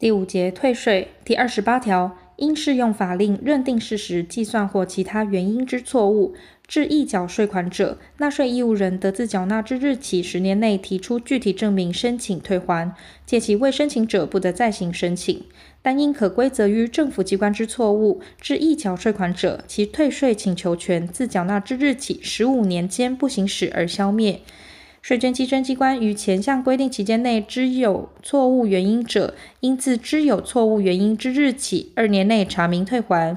第五节退税第二十八条，因适用法令认定事实、计算或其他原因之错误，致溢缴税款者，纳税义务人得自缴纳之日起十年内提出具体证明申请退还，届期未申请者不得再行申请。但因可归责于政府机关之错误，致溢缴税款者，其退税请求权自缴纳之日起十五年间不行使而消灭。税捐稽征机关于前项规定期间内知有错误原因者，应自知有错误原因之日起二年内查明退还。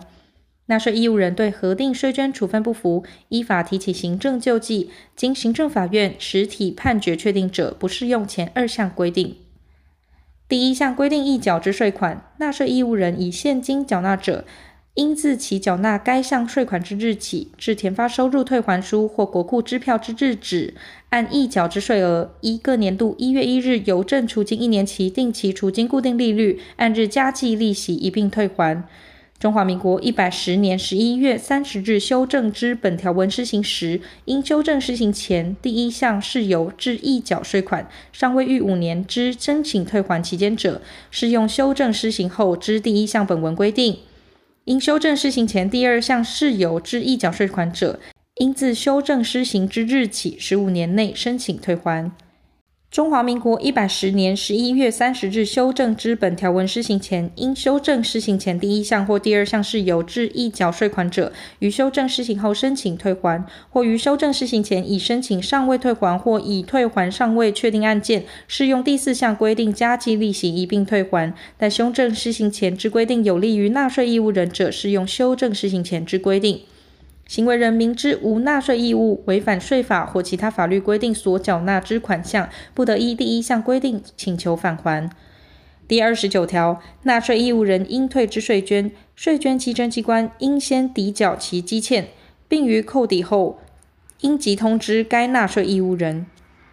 纳税义务人对核定税捐处分不服，依法提起行政救济，经行政法院实体判决确定者，不适用前二项规定。第一项规定溢缴之税款，纳税义务人以现金缴纳者，应自其缴纳该项税款之日起，至填发收入退还书或国库支票之日止，按溢缴之税额，依各年度一月一日邮政储金一年期定期储金固定利率，按日加计利息一并退还。中华民国一百十年十一月三十日修正之本条文施行时，因修正施行前第一项事由致溢缴税款尚未逾五年之申请退还期间者，适用修正施行后之第一项本文规定；因修正施行前第二项事由致溢缴税款者，应自修正施行之日起十五年内申请退还。中华民国一百十年十一月三十日修正之本条文施行前，因修正施行前第一项或第二项事由致溢缴税款者，于修正施行后申请退还，或于修正施行前已申请尚未退还或已退还尚未确定案件，适用第四项规定加计利息一并退还。但修正施行前之规定有利于纳税义务人者，适用修正施行前之规定。行为人明知无纳税义务，违反税法或其他法律规定所缴纳之款项，不得依第一项规定请求返还。第二十九条，纳税义务人应退之税捐，税捐稽征机关应先抵缴其积欠，并于扣抵后，应即通知该纳税义务人。